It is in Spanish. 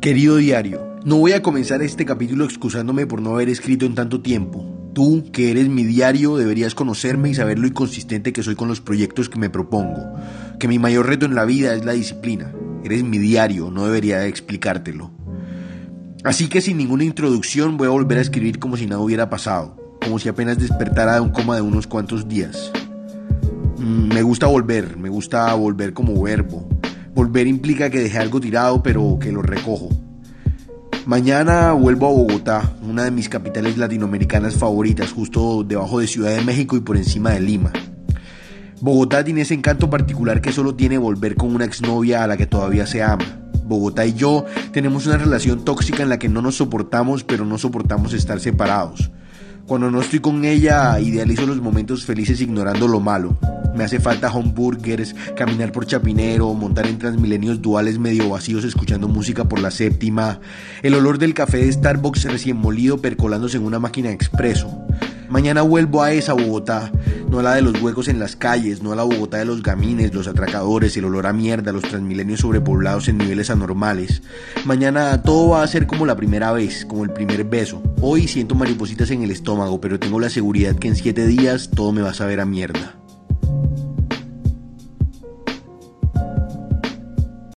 Querido diario, no voy a comenzar este capítulo excusándome por no haber escrito en tanto tiempo. Tú, que eres mi diario, deberías conocerme y saber lo inconsistente que soy con los proyectos que me propongo. Que mi mayor reto en la vida es la disciplina. Eres mi diario, no debería explicártelo. Así que sin ninguna introducción voy a volver a escribir como si nada hubiera pasado, como si apenas despertara de un coma de unos cuantos días. Mm, me gusta volver, me gusta volver como verbo. Volver implica que dejé algo tirado, pero que lo recojo. Mañana vuelvo a Bogotá, una de mis capitales latinoamericanas favoritas, justo debajo de Ciudad de México y por encima de Lima. Bogotá tiene ese encanto particular que solo tiene volver con una exnovia a la que todavía se ama. Bogotá y yo tenemos una relación tóxica en la que no nos soportamos, pero no soportamos estar separados. Cuando no estoy con ella, idealizo los momentos felices ignorando lo malo. Me hace falta hamburgers, caminar por Chapinero, montar en transmilenios duales medio vacíos escuchando música por la séptima, el olor del café de Starbucks recién molido percolándose en una máquina expreso. Mañana vuelvo a esa Bogotá, no a la de los huecos en las calles, no a la Bogotá de los gamines, los atracadores, el olor a mierda, los transmilenios sobrepoblados en niveles anormales. Mañana todo va a ser como la primera vez, como el primer beso. Hoy siento maripositas en el estómago, pero tengo la seguridad que en siete días todo me va a saber a mierda.